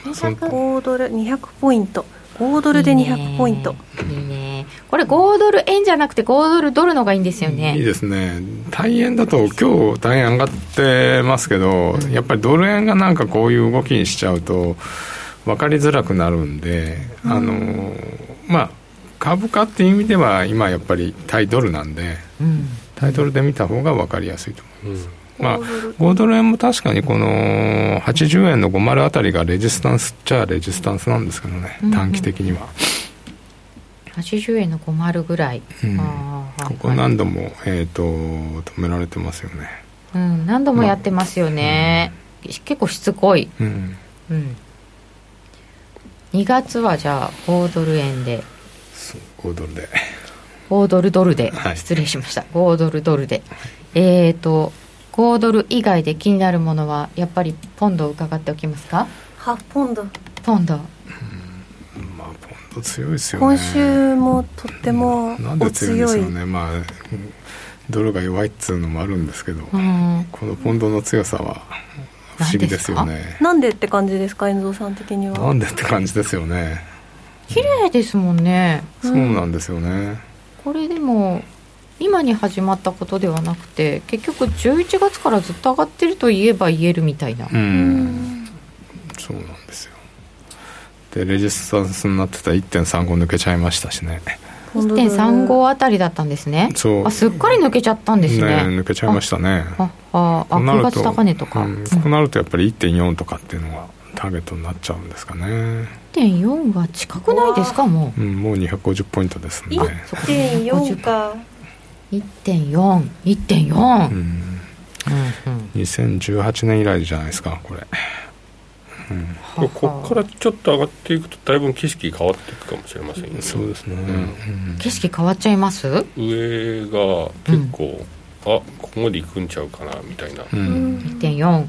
5ドル200ポイント。5ドルで200ポイント。いいね。これ5ドル円じゃなくて5ドルドルのがいいんですよね。いいですね。大円だと今日大円上がってますけど、うん、やっぱりドル円がなんかこういう動きにしちゃうと分かりづらくなるんで、うん、あのまあ株価っていう意味では今やっぱり対ドルなんで、うん、対ドルで見た方が分かりやすいと思います、まあ、5ドル円も確かにこの80円の50あたりがレジスタンスっちゃレジスタンスなんですけどね、短期的には。80円の50ぐらい、うん、ここ何度も、えーと、止められてますよね、うん、何度もやってますよね、まあ、結構しつこい、うん。うん、2月はじゃあ5ドル円で5ドルで。5ドルドルで、はい、失礼しました。5ドルドルで、えっ、ー、と5ドル以外で気になるものはやっぱりポンドを伺っておきますか？はポンド。ポンド。まあポンド強いですよね。今週もとってもなんで強い。ですよね。まあドルが弱いっつうのもあるんですけど、うん、このポンドの強さは不思議ですよね。なんでって感じですか遠藤さん的には？なんでって感じですよね綺麗ですもんね、うん、そうなんですよね。これでも今に始まったことではなくて結局11月からずっと上がってると言えば言えるみたいな。うん。そうなんですよ。でレジスタンスになってた1.35抜けちゃいましたしね。1.35あたりだったんですね。そう。あすっかり抜けちゃったんですね、ね、抜けちゃいましたね。あああ9月高値とか、うん、そうなるとやっぱり1.4とかっていうのがターゲットになっちゃうんですかね。1.4は近くないですかもう、うん、もう250ポイントですんで1.4か。1.4、1.4、うん、2018年以来じゃないですか、これ。うん、ここからちょっと上がっていくとだいぶ景色変わっていくかもしれませんよね。そうですね、景色変わっちゃいます？上が結構、あここまで行くんちゃうかなみたいな、うん、1.4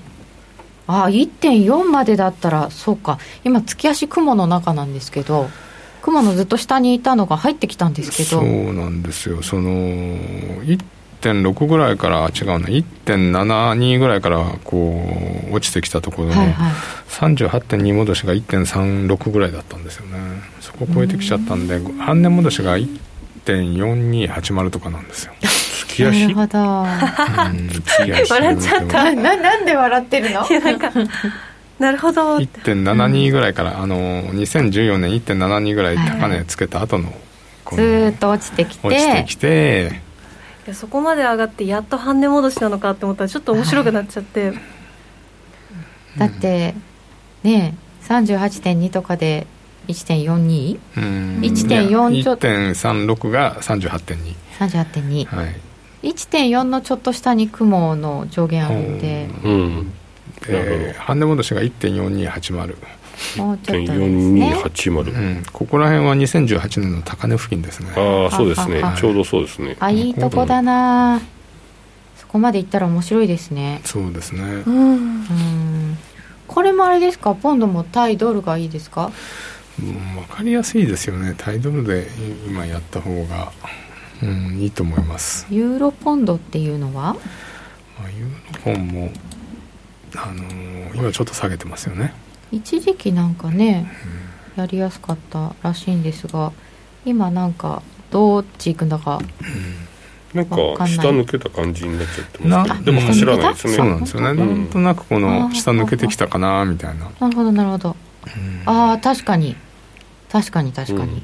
あ1.4までだったらそうか。今月足雲の中なんですけど雲のずっと下にいたのが入ってきたんですけど。そうなんですよ。その1.6ぐらいから違うな1.72ぐらいからこう落ちてきたところの、はいはい、38.2戻しが1.36ぐらいだったんですよね。そこを超えてきちゃったんで半年戻しが1.4280とかなんですよ なるほど、うん、笑っちゃった。ななんで笑ってるの？なんかなるほど。1.72ぐらいから、あの2014年1.72ぐらい高値つけた後の、ずっと落ちてきて。落ちてきて。いやそこまで上がってやっと半値戻しなのかって思ったらちょっと面白くなっちゃって、はい、だってね38.2とかで 1.42?1.4 ちょっと。1.36が38.2 38.2、はい、1.4のちょっと下に雲の上限あるんで、うん。えー、半値戻しが1.4280もうちょっとですね、うん、ここら辺は2018年の高値付近ですね。ああそうですね。ちょうどそうですね。あいいとこだな。そこまでいったら面白いですね。そうですね。うん。これもあれですか？ポンドも対ドルがいいですか？分かりやすいですよね。対ドルで今やった方が、うん、いいと思います。ユーロポンドっていうのは、まあ、ユーロポンもあのー、今ちょっと下げてますよね。一時期なんかね、うん、やりやすかったらしいんですが今なんかどっち行くんだか、うん、なんか下抜けた感じになっちゃってますでも走らないですね。そうなんですよね、うん、なんとなくこの下抜けてきたかなみたいな。なるほどなるほど、ああ確かに。確かに確かに、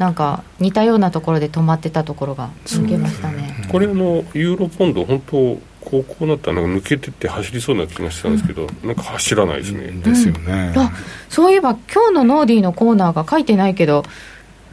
なんか似たようなところで止まってたところが抜けましたね、これあのユーロポンド本当こうこうなったら抜けてって走りそうな気がしたんですけど、うん、なんか走らないですね、ですよね、あそういえば今日のノーディーのコーナーが書いてないけど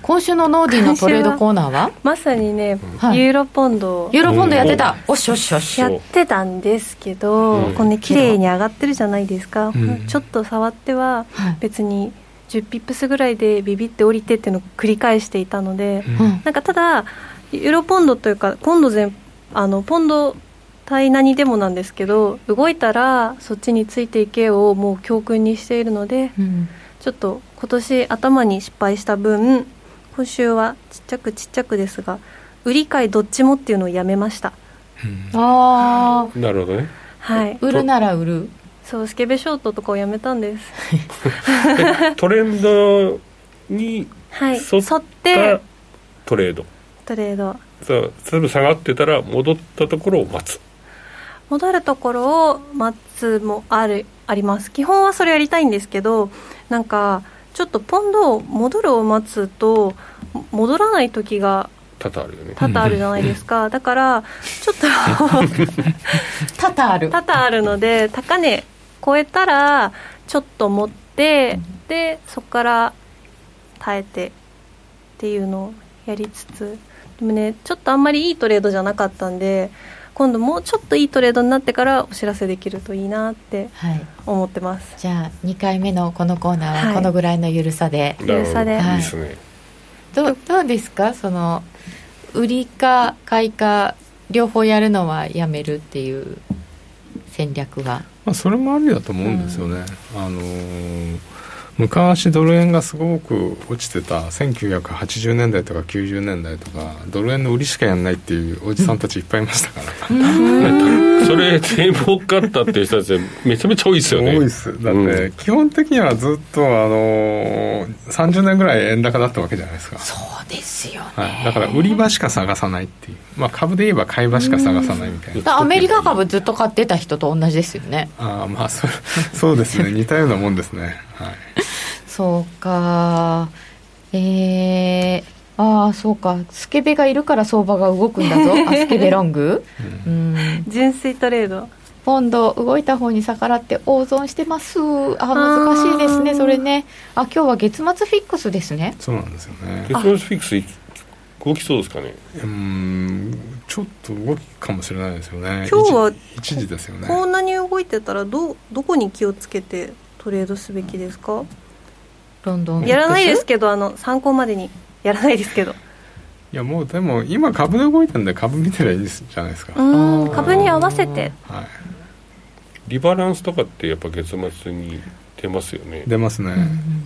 今週のノーディーのトレードコーナーは？まさにね、はい、ユーロポンド。ユーロポンドやってた？おしおしおしやってたんですけど、うん、これね綺麗に上がってるじゃないですか、うん、ちょっと触っては別に10ピップスぐらいでビビって降りてっていうのを繰り返していたので、うん、なんかただユーロポンドというか今度全あのポンド対何でもなんですけど動いたらそっちについていけをもう教訓にしているので、うん、ちょっと今年頭に失敗した分今週はちっちゃくちっちゃくですが売り買いどっちもっていうのをやめました、うん、ああなるほどね。はい。売るなら売るそうスケベショートとかをやめたんです。トレンドに沿ったトレード、トレード。そう例えば下がってたら戻ったところを待つ。戻るところを待つもあるあります。基本はそれやりたいんですけどなんかちょっとポンドを戻るを待つと戻らない時が多々あるよね。多々あるじゃないですか。だからちょっと 多々ある。多々あるので高値超えたらちょっと持ってでそこから耐えてっていうのをやりつつでもねちょっとあんまりいいトレードじゃなかったんで今度もうちょっといいトレードになってからお知らせできるといいなって思ってます、はい、じゃあ2回目のこのコーナーはこのぐらいの緩さで、はい、緩さで、はい、いいですね。どうどうですか？その売りか買いか両方やるのはやめるっていう戦略は、まあ、それもありだと思うんですよね、うん、あのー昔ドル円がすごく落ちてた1980年代とか90年代とかドル円の売りしかやんないっていうおじさんたちいっぱいいましたから、それで儲かったっていう人たちめちゃめちゃ多いですよね。多いです。だって、基本的にはずっとあの30年ぐらい円高だったわけじゃないですか。そうですよ、ね、はい、だから売り場しか探さないっていう、まあ、株で言えば買い場しか探さないみたいな。アメリカ株ずっと買ってた人と同じですよね。ああまあそそうですね。似たようなもんですねはいそうか。えー、ああそうか。スケベがいるから相場が動くんだぞ。あスケベロング、うん、純粋トレード。ポンド動いた方に逆らって大損してます。あ難しいですねそれね。あ今日は月末フィックスですね。そうなんですよね。月末フィックス動きそうですかね？うん。ちょっと動きかもしれないですよね。今日は一時ですよねこんなに動いてたらどどこに気をつけてトレードすべきですか？ロンドンやらないですけどあの参考までにやらないですけど。いやもうでも今株で動いてるんで株見てりゃいいんじゃないですか、うん株に合わせて。はい、リバランスとかってやっぱ月末に出ますよね。出ますね、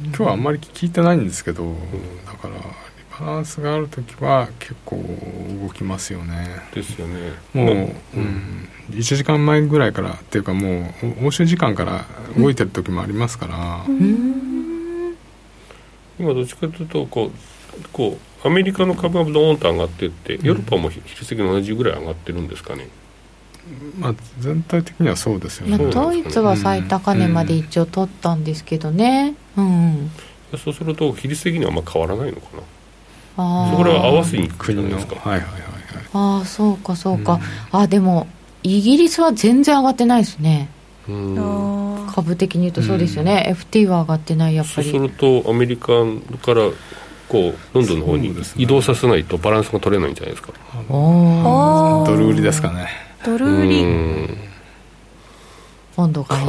今日はあんまり聞いてないんですけど、だからリバランスがある時は結構動きますよね。ですよね。もう、まうん。1時間前ぐらいからっていうかもう欧州時間から動いてる時もありますから、今どっちかというとこうこうアメリカの株がドーンと上がっていって、ヨーロッパも昼過ぎの同じぐらい上がってるんですかね。まあ、全体的にはそうですよまあね、ドイツは最高値まで一応取ったんですけどね。うんそうすると昼過ぎにはあんま変わらないのかなそれは合わせにいくじゃ国のないですか？はいはいはいはい。ああそうかそうか、あでもイギリスは全然上がってないですね。うん。株的に言うとそうですよね、FT は上がってないやっぱり。そうするとアメリカからこうロンドンの方に移動させないとバランスが取れないんじゃないですか？あー。ドル売りですかね。ドル売り。うんポンドがい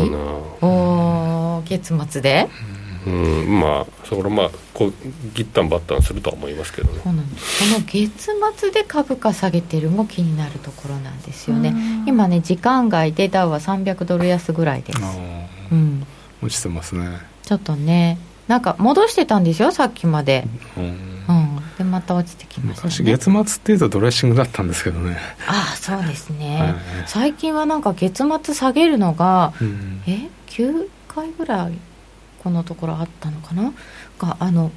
お月末で。うんまあそこらまあこうギッタンバッタンするとは思いますけどね。そうなんですこの月末で株価下げてるも気になるところなんですよね。今ね時間外でダウは300ドル安ぐらいです。あうん。ー落ちてますね、ちょっとねなんか戻してたんですよさっきまで。うん。うん。でまた落ちてきました昔ね月末っていうとドレッシングだったんですけどね、ああそうですね、はい。最近はなんか月末下げるのがうん。え9回ぐらいこのところあったのかな？があの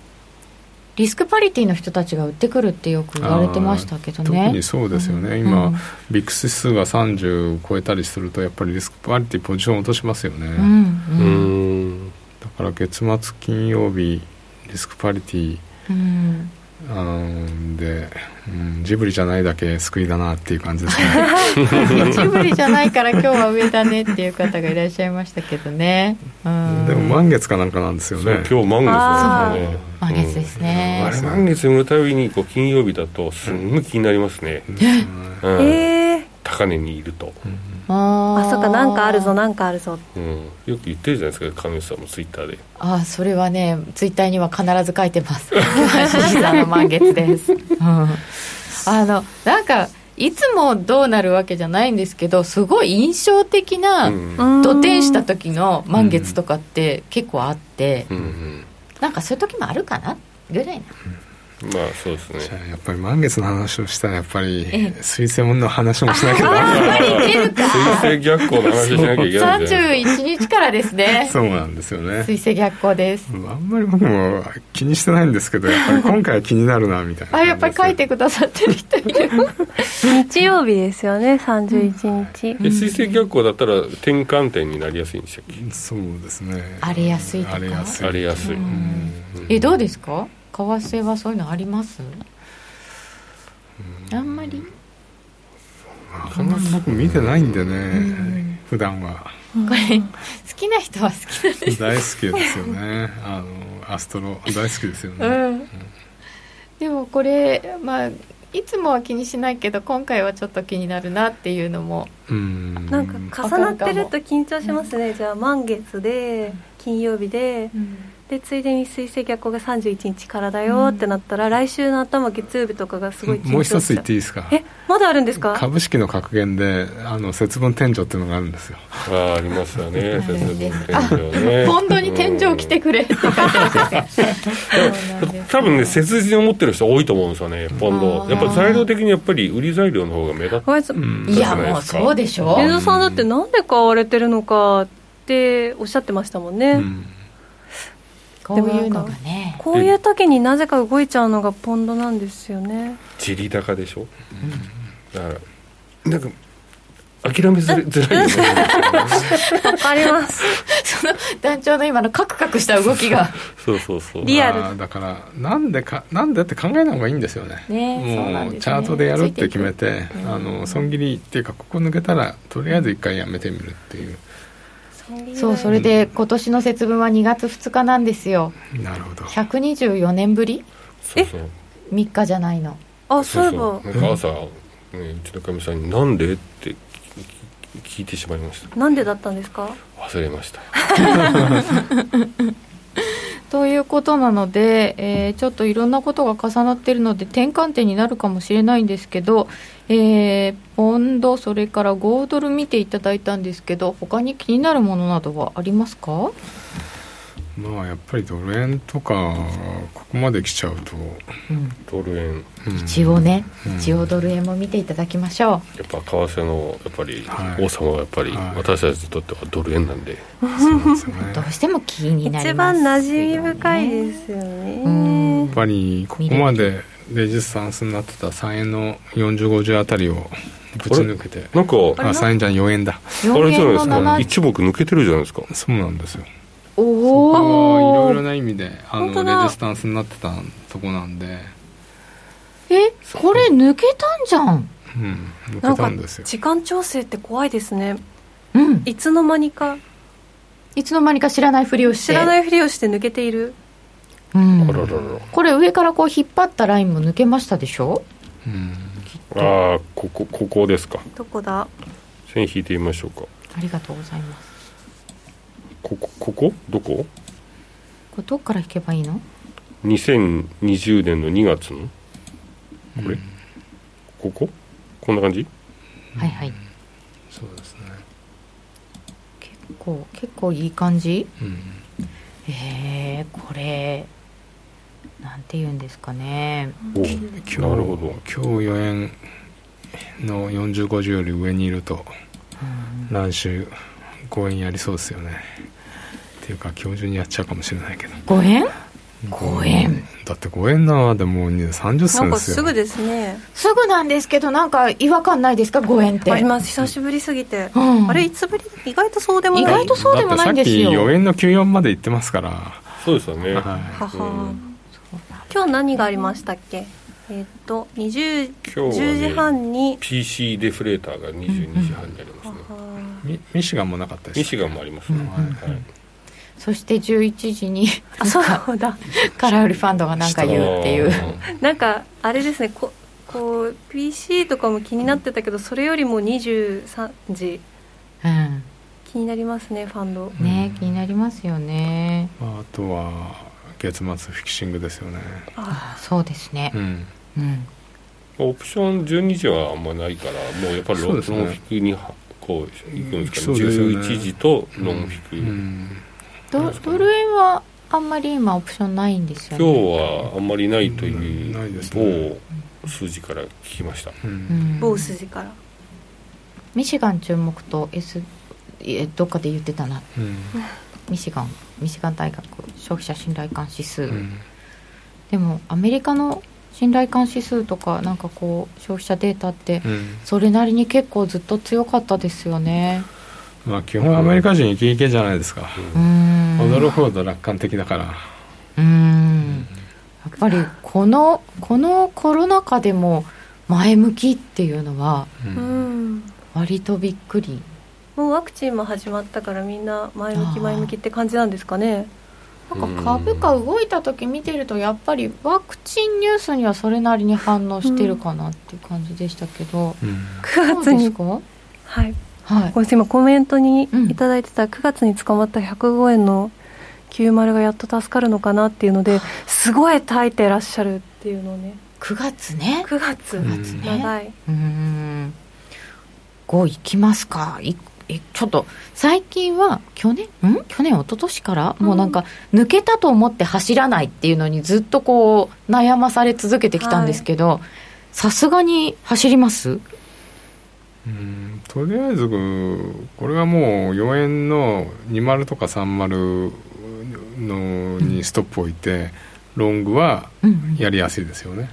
リスクパリティの人たちが売ってくるってよく言われてましたけどね。特にそうですよね、うん。今、うん。ビックス指数が30超えたりするとやっぱりリスクパリティポジション落としますよね、うん。だから月末金曜日リスクパリティうんあので、うん、ジブリじゃないだけ救いだなっていう感じですね。ジブリじゃないから今日は上だねっていう方がいらっしゃいましたけどね、うん、でも満月かなんかなんですよね。今日満あ月ですね。満月ですね。うん。あれ満月見るたびにこう金曜日だとすんごい気になりますね、うん。えー、高値にいると、ああそっかなんかあるぞななんかあるぞうん、よく言ってるじゃないですか神主さんもツイッターで。あそれはねツイッターには必ず書いてます。獅子座の満月です、うん、あのなんかいつもどうなるわけじゃないんですけどすごい印象的なうん。土天した時の満月とかって結構あって、うんうん。なんかそういう時もあるかなぐらいなまあそうですね。じゃあやっぱり満月の話をしたらやっぱりええ。水星の話もしなきゃダメだ水星逆行の話しなきゃいけないんじゃないですか31日からですね。そうなんですよね。水星逆行です。あんまり僕も気にしてないんですけどやっぱり今回は気になるなみたいなあやっぱり書いてくださってる人いる。日曜日ですよね31日、え水星逆行だったら転換点になりやすいんでしたっけ？そうですね。荒れやすいとか？荒れやすい。荒れやすい、うん。えどうですか？為替はそういうのあります？あんまり？あんまり僕見てないんでね普段は。これ好きな人は好きなんです。大好きですよね。あのアストロ大好きですよね、うん。でもこれまあいつもは気にしないけど今回はちょっと気になるなっていうのも。うん。なんか重なってると緊張しますね、じゃあ満月で金曜日で、でついでに水星逆行が31日からだよってなったら、来週の頭月曜日とかがすごい緊張しちゃもう一つ言っていいですか？えまだあるんですか？株式の格言であの節分天井っていうのがあるんですよ。ああありますよね。節分天井ね。ポンドに天井来てくれって。書いて多分ね切実に思ってる人多いと思うんですよねポンド。やっぱ材料的にやっぱり売り材料の方が目立ってごめんなさいうんいやもうそうでしょ水戸さんだってなんで買われてるのかっておっしゃってましたもんね、うんこういうのがね。こういう時になぜか動いちゃうのがポンドなんですよね。地利高でしょ、だからなんか諦めづらいわかります。その団長の今のカクカクした動きが。そうそうそう。リアル。まあだからなんでかなんでって考えない方がいいんですよね。もうチャートでやるって決めてあの損切りっていうかここ抜けたらとりあえず一回やめてみるっていうそうそれで今年の節分は2月2日なんですよ。なるほど。124年ぶり？そうそう。3日じゃないの。あそういえば。なんか朝、ね、うちのかみさんに「なんで?」って聞いてしまいました。なんでだったんですか？忘れました ということなので、えー、ちょっといろんなことが重なっているので転換点になるかもしれないんですけど、えー、ポンドそれから5ドル見ていただいたんですけど他に気になるものなどはありますか？まあやっぱりドル円とかここまで来ちゃうと、うん、ドル円、うん、一応ね、うん、一応ドル円も見ていただきましょう。やっぱ為替のやっぱり、王様はやっぱり、私たちにとってはドル円なんで、どうしても気になります一番馴染み深いですよね。やっぱりここまでレジスタンスになってた3円の4050あたりをぶち抜けて。なんかあ3円じゃん4円だ。あれじゃないですか。一目抜けてるじゃないですか。そうなんですよおおいろいろな意味であのレジスタンスになってたとこなんで。えこれ抜けたんじゃん。うん抜けたんですよ。時間調整って怖いですね。うん。いつの間にか。いつの間にか知らないふりをして。知らないふりをして抜けている。うん、これ上からこう引っ張ったラインも抜けましたでしょ、うん、ああここここですか。どこだ？線引いてみましょうか。ありがとうございますこここ？こどこ？これどっから引けばいいの？2020年の2月の？これ、うん、ここ？こんな感じ？はいはい、そうですね。結構結構いい感じ、うん、えー、これなんて言うんですかね。おなるほど。今日4円の4050より上にいると、うん、来週5円やりそうですよねっていうか今日中にやっちゃうかもしれないけど。5円5円だって5円なでもう30銭ですよ。すぐですね。すぐなんですけどなんか違和感ないですか？5円って。あります。久しぶりすぎて、うん、あれいつぶり？意外とそうでもない。意外とそうでもないんですよ。さっき4円の94まで行ってますから。そうですよね、はい、はは、今日何がありましたっけ？えっ、と20、今日、ね、10時半に。PC デフレーターが22時半にありますね、うん、ミシガンもなかったですミシガンもありますね、うん、はいそして11時にあそうだ空売りファンドが何か言うっていう。なんかあれですねここう PC とかも気になってたけどそれよりも23時、うん、気になりますねファンド。ね、気になりますよね、あ、とは月末フィキシングですよね。あ。あそうですね。うん、うん、オプション12時はあんまないからもうやっぱりロ,、ね、ロンフィクにこう行くんですかね。11時とロンフィク、うんドドル円はあんまり今オプションないんですよね。今日はあんまりないという某数字から聞きました、某数字から。ミシガン注目と S えどっかで言ってたな、うん、ミシガンミシガン大学消費者信頼感指数、うん、でもアメリカの信頼感指数とかなんかこう消費者データってそれなりに結構ずっと強かったですよね、まあ基本アメリカ人イケイケじゃないですか、うん、驚くほど楽観的だから。うん。やっぱりこのこのコロナ禍でも前向きっていうのは割とびっくり、もうワクチンも始まったからみんな前向き前向きって感じなんですかね。なんか株価動いた時見てるとやっぱりワクチンニュースにはそれなりに反応してるかなっていう感じでしたけど、うん、9月に。はいはい、これ今コメントに頂いてた9月に捕まった105円の90がやっと助かるのかなっていうのですごい耐えてらっしゃるっていうのね。9月ね。9月 ,9 月ね。長い。うん。5いきますか。いえちょっと最近は去年？ん？去年一昨年から？もうなんか抜けたと思って走らないっていうのにずっとこう悩まされ続けてきたんですけどさすがに走ります？うんとりあえずこれはもう4円の20とか30のにストップを置いて、ロングはやりやすいですよね、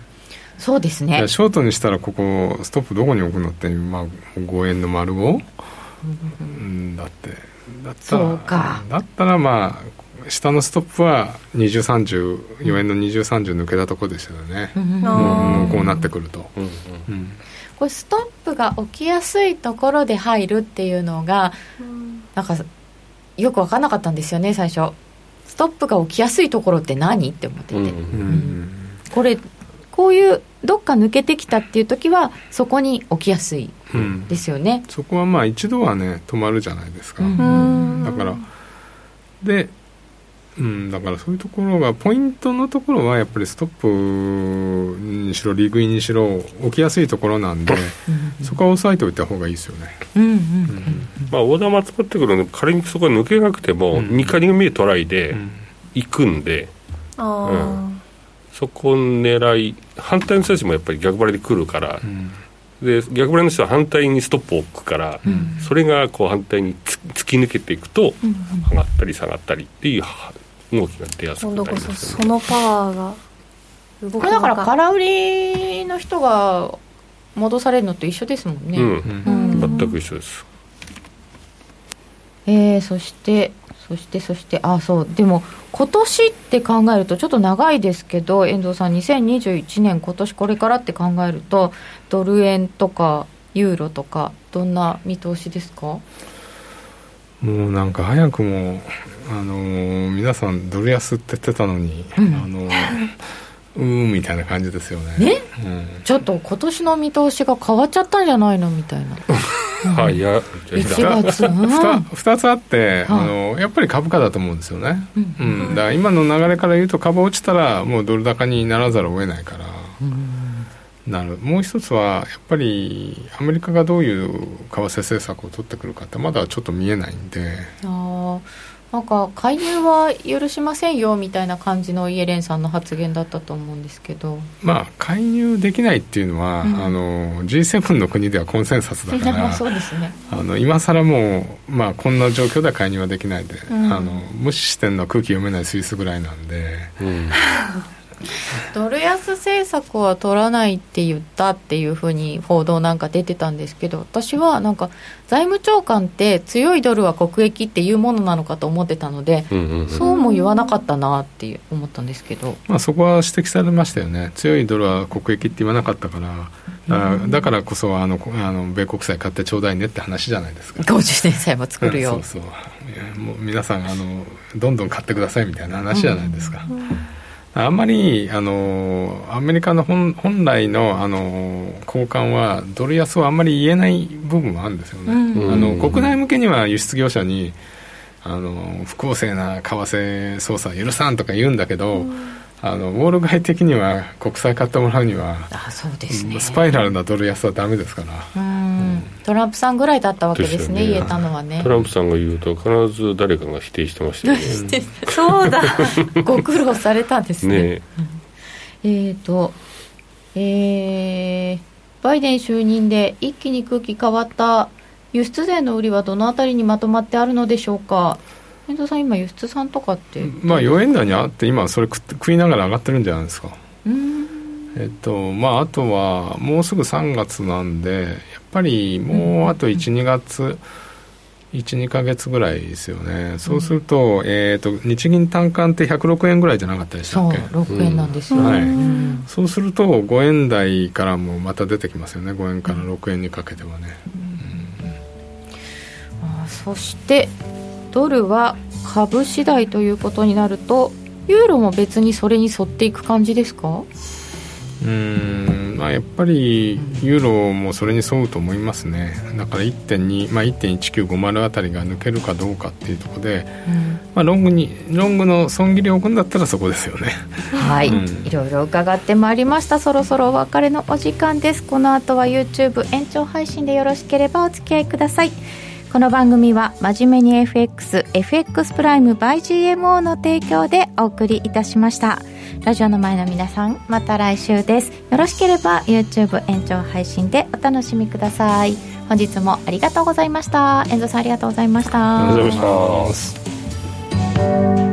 うん、そうですね。ショートにしたらここストップどこに置くのって、まあ、5円の丸 5? うん、だってだったらだったらまあ下のストップは20304円の2030抜けたとこですよね、うん、もうこうなってくると、うん。うんこれストップが起きやすいところで入るっていうのが、うん、なんかよく分からなかったんですよね最初。ストップが起きやすいところって何？って思ってて、うん。うん、これこういうどっか抜けてきたっていう時はそこに起きやすいですよね、うん、そこはまあ一度はね止まるじゃないですか、うん、だからでうん、だからそういうところがポイントのところはやっぱりストップにしろリーグインにしろ起きやすいところなんで、そこは押さえておいた方がいいですよね。うんうんうん。まあ、オーダーも集まってくるので仮にそこが抜けなくても、うん、2回目トライで行くんで、うん、そこを狙い反対の人たちもやっぱり逆張りで来るから。で逆張りの人は反対にストップを置くから、それがこう反対に突き抜けていくと、上がったり下がったりっていう動きが出やすくなります、ね、そのパワーが動くこれだから空売りの人が戻されるのと一緒ですもんね、うん。うん、全く一緒です。えー、そしてそしてそしてあそう。でも今年って考えるとちょっと長いですけど遠藤さん2021年今年これからって考えるとドル円とかユーロとかどんな見通しですか？もうなんか早くもあのー、皆さんドル安って言ってたのに、うん、あのー、うーんみたいな感じですよね。ね、うん、ちょっと今年の見通しが変わっちゃったんじゃないのみたいな。はい、や1月、うん、2, つあって、あのやっぱり株価だと思うんですよね、うん、うん、だから今の流れから言うと株落ちたらもうドル高にならざるを得ないから、うん。なる。もう一つはやっぱりアメリカがどういう為替政策を取ってくるかってまだちょっと見えないんで。あなんか介入は許しませんよみたいな感じのイエレンさんの発言だったと思うんですけど。まあ介入できないっていうのは、うん、あの G7 の国ではコンセンサスだから そうですね。あの今更もう、まあ、こんな状況では介入はできないで、うん、あの無視してんのは空気読めないスイスぐらいなんで、うん ドル安政策は取らないって言ったっていうふうに報道なんか出てたんですけど私はなんか財務長官って強いドルは国益っていうものなのかと思ってたので、うんうんうん、そうも言わなかったなって思ったんですけど、まあ、そこは指摘されましたよね。強いドルは国益って言わなかったから。だだからこそあのあの米国債買ってちょうだいねって話じゃないですか。50年債も作るよ、そうそう。もう皆さんあのどんどん買ってくださいみたいな話じゃないですか、うんうんあんまりあのアメリカの本本来のあの交換はドル安をあんまり言えない部分はあるんですよね、うん、あの国内向けには輸出業者にあの不公正な為替操作許さんとか言うんだけど、うん。あのウォール街的には国債買ってもらうにはあそうですね。スパイラルなドル安はだめですから、うん、トランプさんぐらいだったわけですね、ね、言えたのはね。トランプさんが言うと必ず誰かが否定してましたよね。そうだ。ご苦労されたんですね。ねえ。っ、ー、とえー、バイデン就任で一気に空気変わった輸出税の売りはどのあたりにまとまってあるのでしょうか？遠藤さん今輸出産とかって。まあ4円台にあって今それ食いながら上がってるんじゃないですかえっとまああとはもうすぐ3月なんでやっぱりもうあと12月12か月ぐらいですよね、そうすると,、えーと、日銀単価って106円ぐらいじゃなかったでしたっけ？そう6円なんですよ、はい、そうすると5円台からもまた出てきますよね。5円から6円にかけてはね、あそしてドルは株次第ということになるとユーロも別にそれに沿っていく感じですか？うんまあ、やっぱりユーロもそれに沿うと思いますね。だから1.2、まあ、1.1950あたりが抜けるかどうかっていうところで、うん、まあ、ロングにロングの損切りを置くんだったらそこですよね。はい、うん、いろいろ伺ってまいりました。そろそろお別れのお時間です。この後は YouTube 延長配信でよろしければお付き合いくださいこの番組は真面目に FX、FX プライム by GMO の提供でお送りいたしました。ラジオの前の皆さん、また来週です。よろしければ YouTube 延長配信でお楽しみください。本日もありがとうございました。遠藤さんありがとうございました。ありがとうございました。